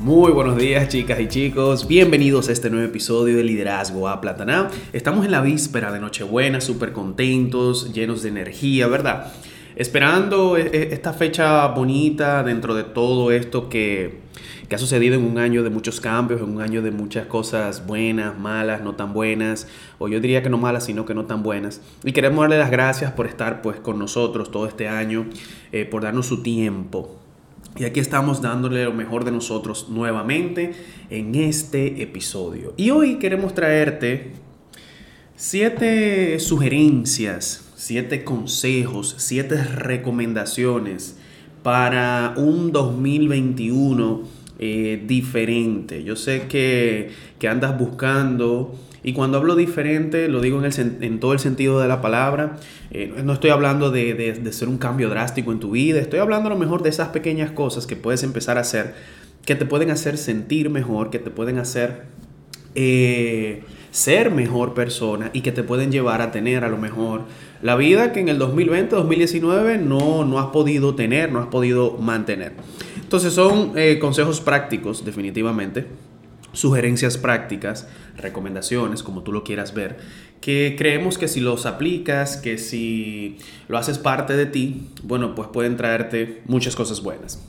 Muy buenos días chicas y chicos, bienvenidos a este nuevo episodio de Liderazgo a Plataná. Estamos en la víspera de Nochebuena, súper contentos, llenos de energía, ¿verdad? Esperando e, e, esta fecha bonita dentro de todo esto que, que ha sucedido en un año de muchos cambios, en un año de muchas cosas buenas, malas, no tan buenas, o yo diría que no malas, sino que no tan buenas. Y queremos darle las gracias por estar pues con nosotros todo este año, eh, por darnos su tiempo, y aquí estamos dándole lo mejor de nosotros nuevamente en este episodio. Y hoy queremos traerte siete sugerencias, siete consejos, siete recomendaciones para un 2021 eh, diferente. Yo sé que, que andas buscando y cuando hablo diferente, lo digo en, todo el sentido de la palabra. Eh, no estoy hablando de, de, ser un cambio drástico en tu vida. Estoy hablando a lo mejor de esas pequeñas cosas que puedes empezar a hacer, que te pueden hacer sentir mejor, que te pueden hacer eh, ser mejor persona y que te pueden llevar a tener a lo mejor la vida que en el 2020, 2019 no, no has podido tener, no has podido mantener. Entonces son eh, consejos prácticos, definitivamente sugerencias prácticas, recomendaciones, como tú lo quieras ver, que creemos que si los aplicas, que si lo haces parte de ti, bueno, pues pueden traerte muchas cosas buenas.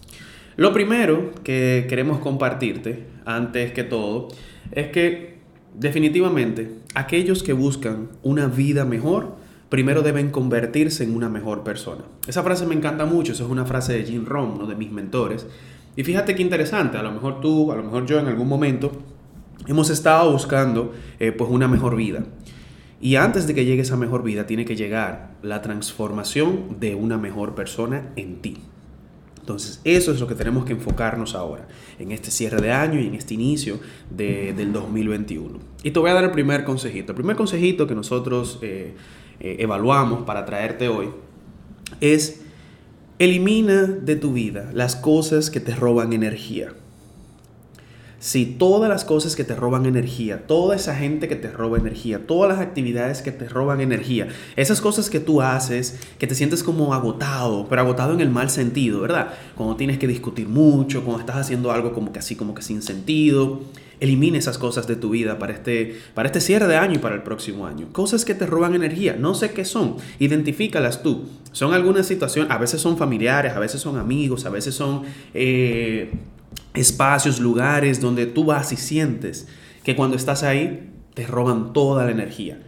Lo primero que queremos compartirte, antes que todo, es que definitivamente aquellos que buscan una vida mejor, primero deben convertirse en una mejor persona. Esa frase me encanta mucho, esa es una frase de Jim Rohn, uno de mis mentores, y fíjate qué interesante, a lo mejor tú, a lo mejor yo en algún momento hemos estado buscando eh, pues una mejor vida. Y antes de que llegue esa mejor vida, tiene que llegar la transformación de una mejor persona en ti. Entonces, eso es lo que tenemos que enfocarnos ahora, en este cierre de año y en este inicio del 2021. Y te voy a dar el primer consejito. El primer consejito que nosotros eh, eh, evaluamos para traerte hoy es Elimina de tu vida las cosas que te roban energía. Si todas las cosas que te roban energía, toda esa gente que te roba energía, todas las actividades que te roban energía, esas cosas que tú haces, que te sientes como agotado, pero agotado en el mal sentido, ¿verdad? Cuando tienes que discutir mucho, cuando estás haciendo algo como que así, como que sin sentido, Elimina esas cosas de tu vida para este, para este cierre de año y para el próximo año. Cosas que te roban energía, no sé qué son, identifícalas tú. Son algunas situaciones, a veces son familiares, a veces son amigos, a veces son eh, espacios, lugares donde tú vas y sientes que cuando estás ahí te roban toda la energía.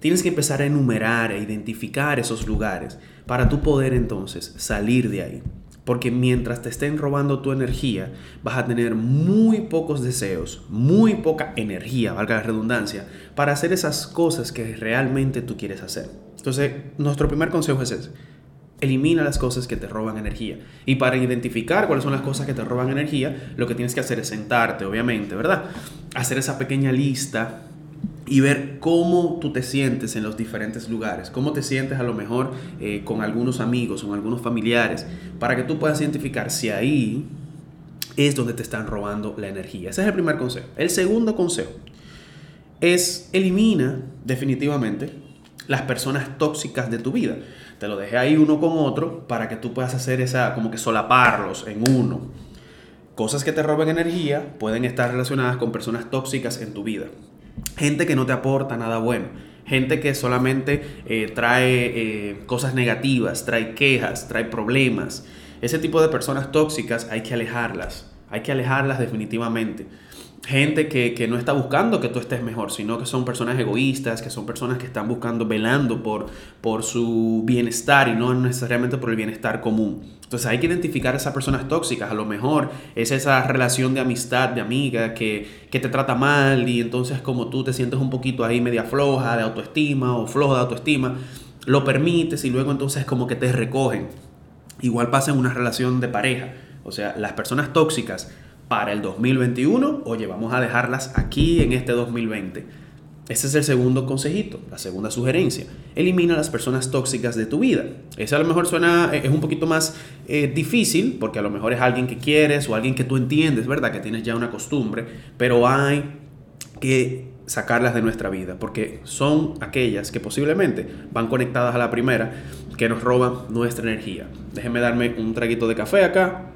Tienes que empezar a enumerar, e identificar esos lugares para tú poder entonces salir de ahí. Porque mientras te estén robando tu energía, vas a tener muy pocos deseos, muy poca energía, valga la redundancia, para hacer esas cosas que realmente tú quieres hacer. Entonces, nuestro primer consejo es ese. Elimina las cosas que te roban energía. Y para identificar cuáles son las cosas que te roban energía, lo que tienes que hacer es sentarte, obviamente, ¿verdad? Hacer esa pequeña lista y ver cómo tú te sientes en los diferentes lugares, cómo te sientes a lo mejor eh, con algunos amigos, con algunos familiares, para que tú puedas identificar si ahí es donde te están robando la energía. Ese es el primer consejo. El segundo consejo es elimina definitivamente las personas tóxicas de tu vida. Te lo dejé ahí uno con otro para que tú puedas hacer esa, como que solaparlos en uno. Cosas que te roben energía pueden estar relacionadas con personas tóxicas en tu vida. Gente que no te aporta nada bueno. Gente que solamente eh, trae eh, cosas negativas, trae quejas, trae problemas. Ese tipo de personas tóxicas hay que alejarlas. Hay que alejarlas definitivamente gente que, no está buscando que tú estés mejor, sino que son personas egoístas, que son personas que están buscando, velando por, por su bienestar y no necesariamente por el bienestar común. Entonces hay que identificar a esas personas tóxicas. A lo mejor es esa relación de amistad, de amiga, que, que te trata mal y entonces como tú te sientes un poquito ahí media floja de autoestima o flojo de autoestima, lo permites y luego entonces como que te recogen. Igual pasa en una relación de pareja. O sea, las personas tóxicas para el 2021, oye, vamos a dejarlas aquí en este 2020. Ese es el segundo consejito, la segunda sugerencia. Elimina las personas tóxicas de tu vida. Ese a lo mejor suena, eh, es un poquito más eh, difícil, porque a lo mejor es alguien que quieres o alguien que tú entiendes, ¿verdad? Que tienes ya una costumbre, pero hay que sacarlas de nuestra vida, porque son aquellas que posiblemente van conectadas a la primera, que nos roban nuestra energía. Déjenme darme un traguito de café acá,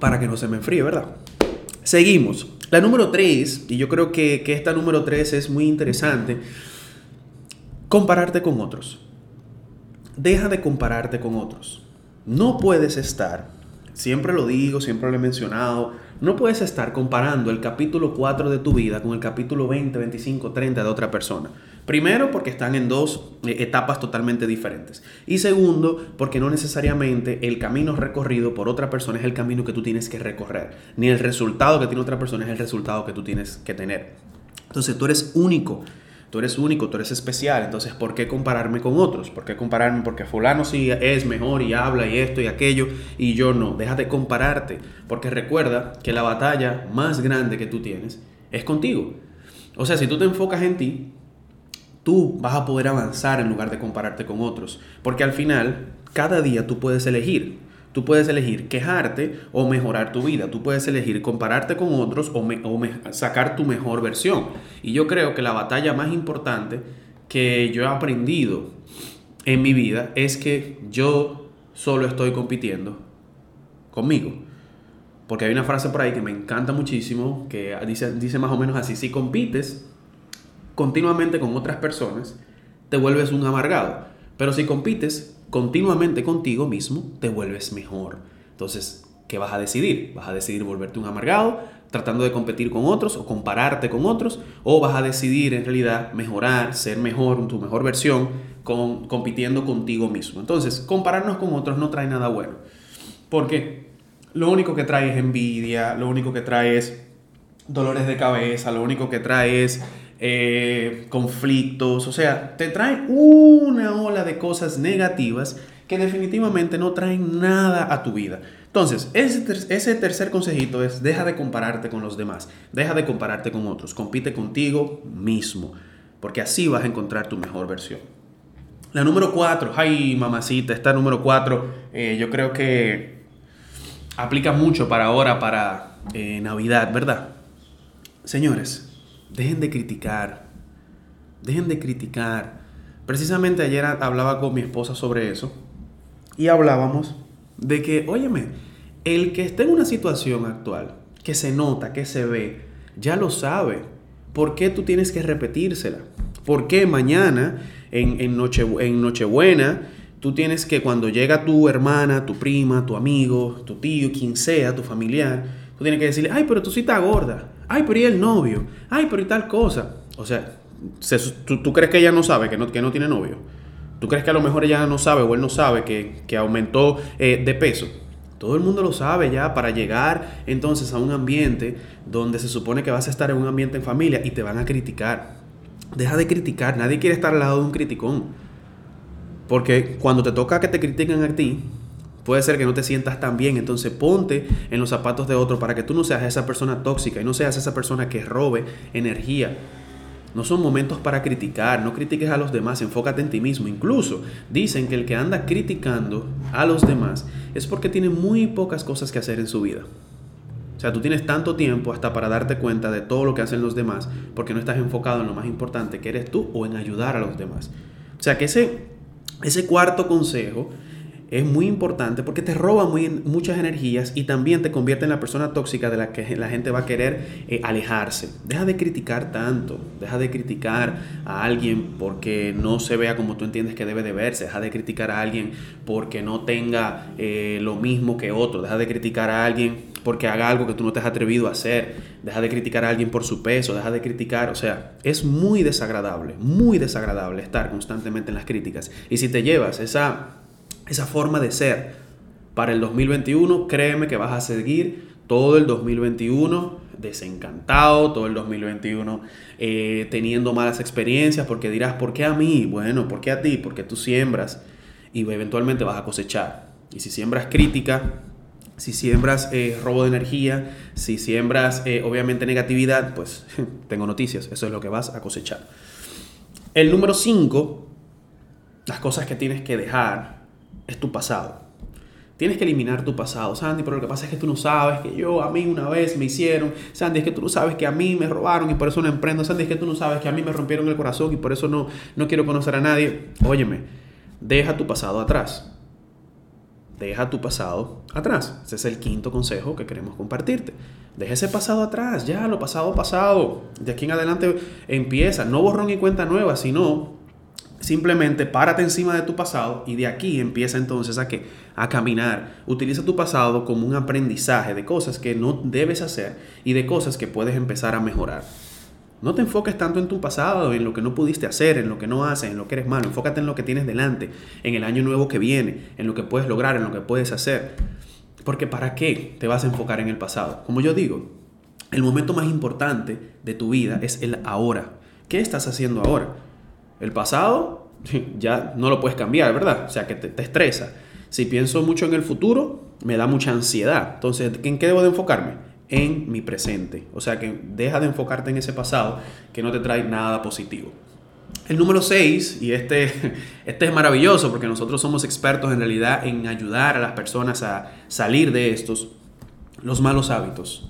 para que no se me enfríe, ¿verdad? Seguimos. La número 3, y yo creo que, que esta número 3 es muy interesante, compararte con otros. Deja de compararte con otros. No puedes estar, siempre lo digo, siempre lo he mencionado, no puedes estar comparando el capítulo 4 de tu vida con el capítulo 20, 25, 30 de otra persona. Primero, porque están en dos eh, etapas totalmente diferentes. Y segundo, porque no necesariamente el camino recorrido por otra persona es el camino que tú tienes que recorrer. Ni el resultado que tiene otra persona es el resultado que tú tienes que tener. Entonces tú eres único. Tú eres único, tú eres especial, entonces ¿por qué compararme con otros? ¿Por qué compararme? Porque fulano sí es mejor y habla y esto y aquello y yo no. Déjate compararte, porque recuerda que la batalla más grande que tú tienes es contigo. O sea, si tú te enfocas en ti, tú vas a poder avanzar en lugar de compararte con otros. Porque al final, cada día tú puedes elegir. Tú puedes elegir quejarte o mejorar tu vida. Tú puedes elegir compararte con otros o, sacar tu mejor versión. Y yo creo que la batalla más importante que yo he aprendido en mi vida es que yo solo estoy compitiendo conmigo. Porque hay una frase por ahí que me encanta muchísimo, que dice, dice más o menos así, si compites, continuamente con otras personas, te vuelves un amargado. Pero si compites continuamente contigo mismo, te vuelves mejor. Entonces, ¿qué vas a decidir? ¿Vas a decidir volverte un amargado tratando de competir con otros o compararte con otros? ¿O vas a decidir en realidad mejorar, ser mejor, tu mejor versión, con, compitiendo contigo mismo? Entonces, compararnos con otros no trae nada bueno. Porque lo único que trae es envidia, lo único que trae es dolores de cabeza, lo único que trae es eh, conflictos, o sea, te traen una ola de cosas negativas que definitivamente no traen nada a tu vida. Entonces, ese, tercer consejito es, deja de compararte con los demás, deja de compararte con otros, compite contigo mismo, porque así vas a encontrar tu mejor versión. La número cuatro, ay mamacita, esta número cuatro, eh, yo creo que aplica mucho para ahora, para eh, Navidad, ¿verdad? Señores, Dejen de criticar. Dejen de criticar. Precisamente ayer hablaba con mi esposa sobre eso y hablábamos de que, óyeme, el que esté en una situación actual, que se nota, que se ve, ya lo sabe. ¿Por qué tú tienes que repetírsela? ¿Por qué mañana, en, en, noche, en Nochebuena, tú tienes que cuando llega tu hermana, tu prima, tu amigo, tu tío, quien sea, tu familiar, tú tienes que decirle, ay, pero tú sí estás gorda, ay, pero y el novio, ay, pero y tal cosa. O sea, ¿tú, crees que ella no sabe que no, que no tiene novio? ¿Tú crees que a lo mejor ella no sabe o él no sabe que, aumentó eh, de peso? Todo el mundo lo sabe ya para llegar entonces a un ambiente donde se supone que vas a estar en un ambiente en familia y te van a criticar. Deja de criticar, nadie quiere estar al lado de un criticón. Porque cuando te toca que te critiquen a ti, Puede ser que no te sientas tan bien, entonces ponte en los zapatos de otro para que tú no seas esa persona tóxica y no seas esa persona que robe energía. No son momentos para criticar, no critiques a los demás, enfócate en ti mismo. Incluso dicen que el que anda criticando a los demás es porque tiene muy pocas cosas que hacer en su vida. O sea, tú tienes tanto tiempo hasta para darte cuenta de todo lo que hacen los demás porque no estás enfocado en lo más importante que eres tú o en ayudar a los demás. O sea, que ese, ese cuarto consejo es muy importante porque te roba muy, muchas energías y también te convierte en la persona tóxica de la que la gente va a querer eh, alejarse. Deja de criticar tanto, deja de criticar a alguien porque no se vea como tú entiendes que debe de verse, deja de criticar a alguien porque no tenga eh, lo mismo que otro, deja de criticar a alguien porque haga algo que tú no te has atrevido a hacer, deja de criticar a alguien por su peso, deja de criticar, o sea, es muy desagradable, muy desagradable estar constantemente en las críticas. Y si te llevas esa esa forma de ser para el 2021, créeme que vas a seguir todo el 2021 desencantado, todo el 2021 eh, teniendo malas experiencias, porque dirás, ¿por qué a mí? Bueno, ¿por qué a ti? Porque tú siembras y eventualmente vas a cosechar. Y si siembras crítica, Si siembras eh, robo de energía, si siembras eh, obviamente negatividad, pues tengo noticias, eso es lo que vas a cosechar. El número 5, las cosas que tienes que dejar, es tu pasado. Tienes que eliminar tu pasado, Sandy, pero lo que pasa es que tú no sabes que yo, a mí una vez me hicieron, Sandy, es que tú no sabes que a mí me robaron y por eso no emprendo, Sandy, es que tú no sabes que a mí me rompieron el corazón y por eso no, no quiero conocer a nadie. Óyeme, deja tu pasado atrás. Deja tu pasado atrás. Ese es el quinto consejo que queremos compartirte. Deja ese pasado atrás, ya lo pasado pasado. De aquí en adelante empieza, no borrón y cuenta nueva, sino Simplemente párate encima de tu pasado y de aquí empieza entonces a, que, a caminar. Utiliza tu pasado como un aprendizaje de cosas que no debes hacer y de cosas que puedes empezar a mejorar. No te enfoques tanto en tu pasado, en lo que no pudiste hacer, en lo que no haces, en lo que eres malo. Enfócate en lo que tienes delante, en el año nuevo que viene, en lo que puedes lograr, en lo que puedes hacer. Porque ¿para qué te vas a enfocar en el pasado? Como yo digo, el momento más importante de tu vida es el ahora. ¿Qué estás haciendo ahora? El pasado ya no lo puedes cambiar, ¿verdad? O sea, que te, estresa. Si pienso mucho en el futuro, me da mucha ansiedad. Entonces, ¿en qué debo de enfocarme? En mi presente. O sea, que deja de enfocarte en ese pasado que no te trae nada positivo. El número 6, y este, este es maravilloso porque nosotros somos expertos en realidad en ayudar a las personas a salir de estos, los malos hábitos.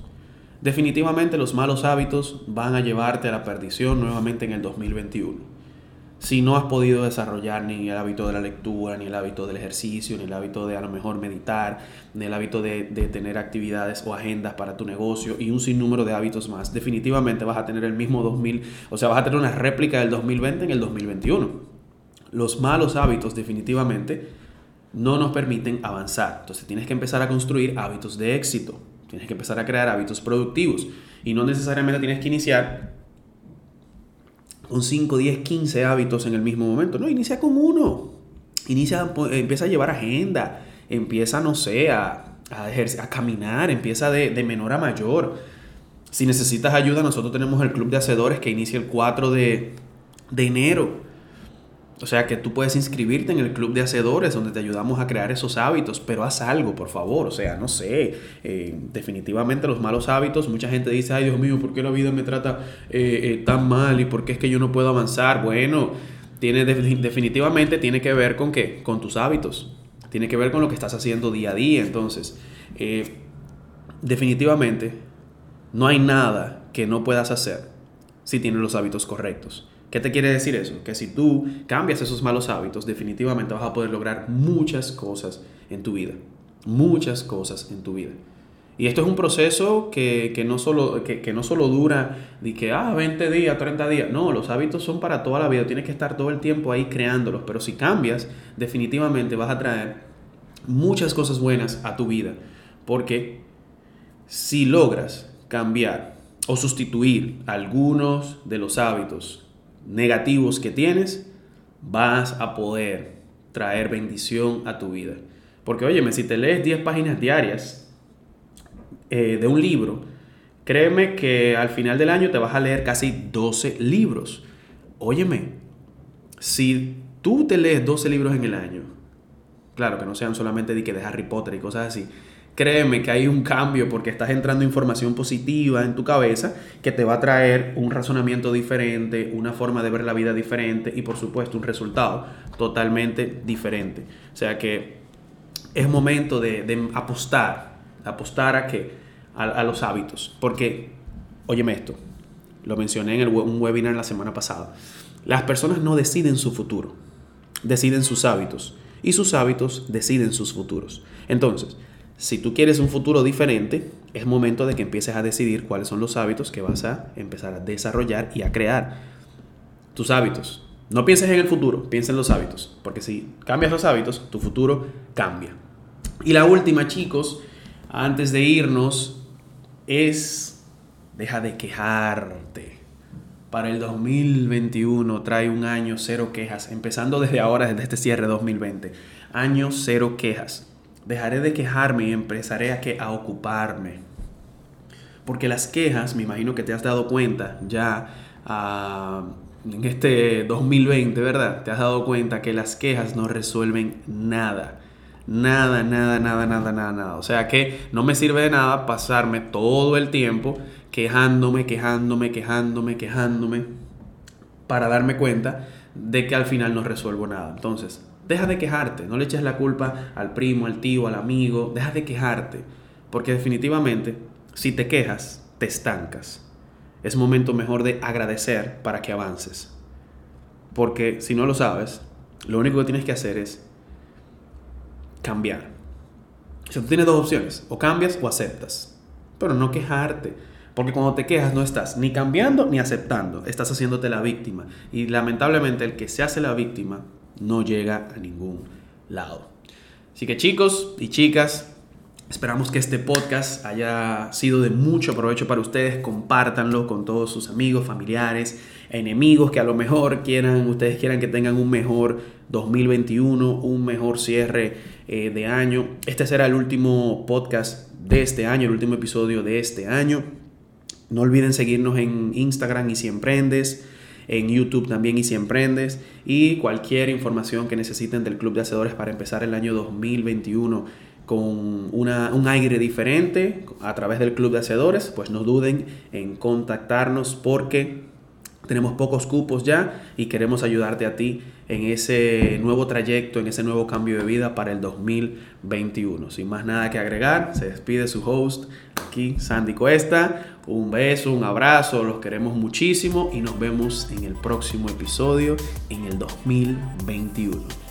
Definitivamente los malos hábitos van a llevarte a la perdición nuevamente en el 2021 si no has podido desarrollar ni el hábito de la lectura, ni el hábito del ejercicio, ni el hábito de a lo mejor meditar, ni el hábito de, tener actividades o agendas para tu negocio y un sinnúmero de hábitos más, definitivamente vas a tener el mismo 2000, o sea, vas a tener una réplica del 2020 en el 2021. Los malos hábitos definitivamente no nos permiten avanzar. Entonces tienes que empezar a construir hábitos de éxito, tienes que empezar a crear hábitos productivos y no necesariamente tienes que iniciar con 5, 10, 15 hábitos en el mismo momento. No, inicia con uno. Inicia, empieza a llevar agenda, empieza, no sé, a, a, caminar, empieza de, de, menor a mayor. Si necesitas ayuda, nosotros tenemos el club de hacedores que inicia el 4 de, de enero. O sea que tú puedes inscribirte en el club de hacedores donde te ayudamos a crear esos hábitos, pero haz algo, por favor. O sea, no sé, eh, definitivamente los malos hábitos, mucha gente dice, ay Dios mío, ¿por qué la vida me trata eh, eh, tan mal y por qué es que yo no puedo avanzar? Bueno, tiene, definitivamente tiene que ver con qué, con tus hábitos, tiene que ver con lo que estás haciendo día a día. Entonces, definitivamente no hay nada que no puedas hacer si tienes los hábitos correctos. ¿Qué te quiere decir eso? Que si tú cambias esos malos hábitos, definitivamente vas a poder lograr muchas cosas en tu vida. Muchas cosas en tu vida. Y esto es un proceso que, no, solo, que, no solo dura de que, ah, 20 días, 30 días. No, los hábitos son para toda la vida. Tienes que estar todo el tiempo ahí creándolos. Pero si cambias, definitivamente vas a traer muchas cosas buenas a tu vida. Porque si logras cambiar o sustituir algunos de los hábitos negativos que tienes, vas a poder traer bendición a tu vida. Porque óyeme, si te lees 10 páginas diarias eh, de un libro, créeme que al final del año te vas a leer casi 12 libros. Óyeme, si tú te lees 12 libros en el año, claro que no sean solamente de, que de Harry Potter y cosas así, créeme que hay un cambio porque estás entrando información positiva en tu cabeza que te va a traer un razonamiento diferente, una forma de ver la vida diferente y por supuesto un resultado totalmente diferente. O sea que es momento de, apostar, apostar a que a, los hábitos, porque óyeme esto, lo mencioné en el, un webinar la semana pasada. Las personas no deciden su futuro, deciden sus hábitos y sus hábitos deciden sus futuros. Entonces, si tú quieres un futuro diferente, es momento de que empieces a decidir cuáles son los hábitos que vas a empezar a desarrollar y a crear. Tus hábitos. No pienses en el futuro, piensa en los hábitos, porque si cambias los hábitos, tu futuro cambia. Y la última, chicos, antes de irnos, es deja de quejarte. Para el 2021 trae un año cero quejas, empezando desde ahora, desde este cierre 2020. Año cero quejas. Dejaré de quejarme y empezaré a, que, a ocuparme. Porque las quejas, me imagino que te has dado cuenta ya ah, en este 2020, ¿verdad? Te has dado cuenta que las quejas no resuelven nada. Nada, nada, nada, nada, nada, nada. O sea que no me sirve de nada pasarme todo el tiempo quejándome, quejándome, quejándome, quejándome, para darme cuenta de que al final no resuelvo nada. Entonces, deja de quejarte, no le eches la culpa al primo, al tío, al amigo, deja de quejarte, porque definitivamente, si te quejas, te estancas. Es momento mejor de agradecer para que avances. Porque si no lo sabes, lo único que tienes que hacer es cambiar. O tú tienes dos opciones, o cambias o aceptas, pero no quejarte. Porque cuando te quejas no estás ni cambiando ni aceptando, estás haciéndote la víctima. Y lamentablemente el que se hace la víctima no llega a ningún lado. Así que chicos y chicas, esperamos que este podcast haya sido de mucho provecho para ustedes. Compártanlo con todos sus amigos, familiares, enemigos que a lo mejor quieran, ustedes quieran que tengan un mejor 2021, un mejor cierre eh, de año. Este será el último podcast de este año, el último episodio de este año. No olviden seguirnos en Instagram y si emprendes, en YouTube también y si emprendes y cualquier información que necesiten del Club de Hacedores para empezar el año 2021 con una, un aire diferente a través del Club de Hacedores, pues no duden en contactarnos porque tenemos pocos cupos ya y queremos ayudarte a ti en ese nuevo trayecto, en ese nuevo cambio de vida para el 2021. Sin más nada que agregar, se despide su host aquí, Sandy Cuesta. Un beso, un abrazo, los queremos muchísimo y nos vemos en el próximo episodio en el 2021.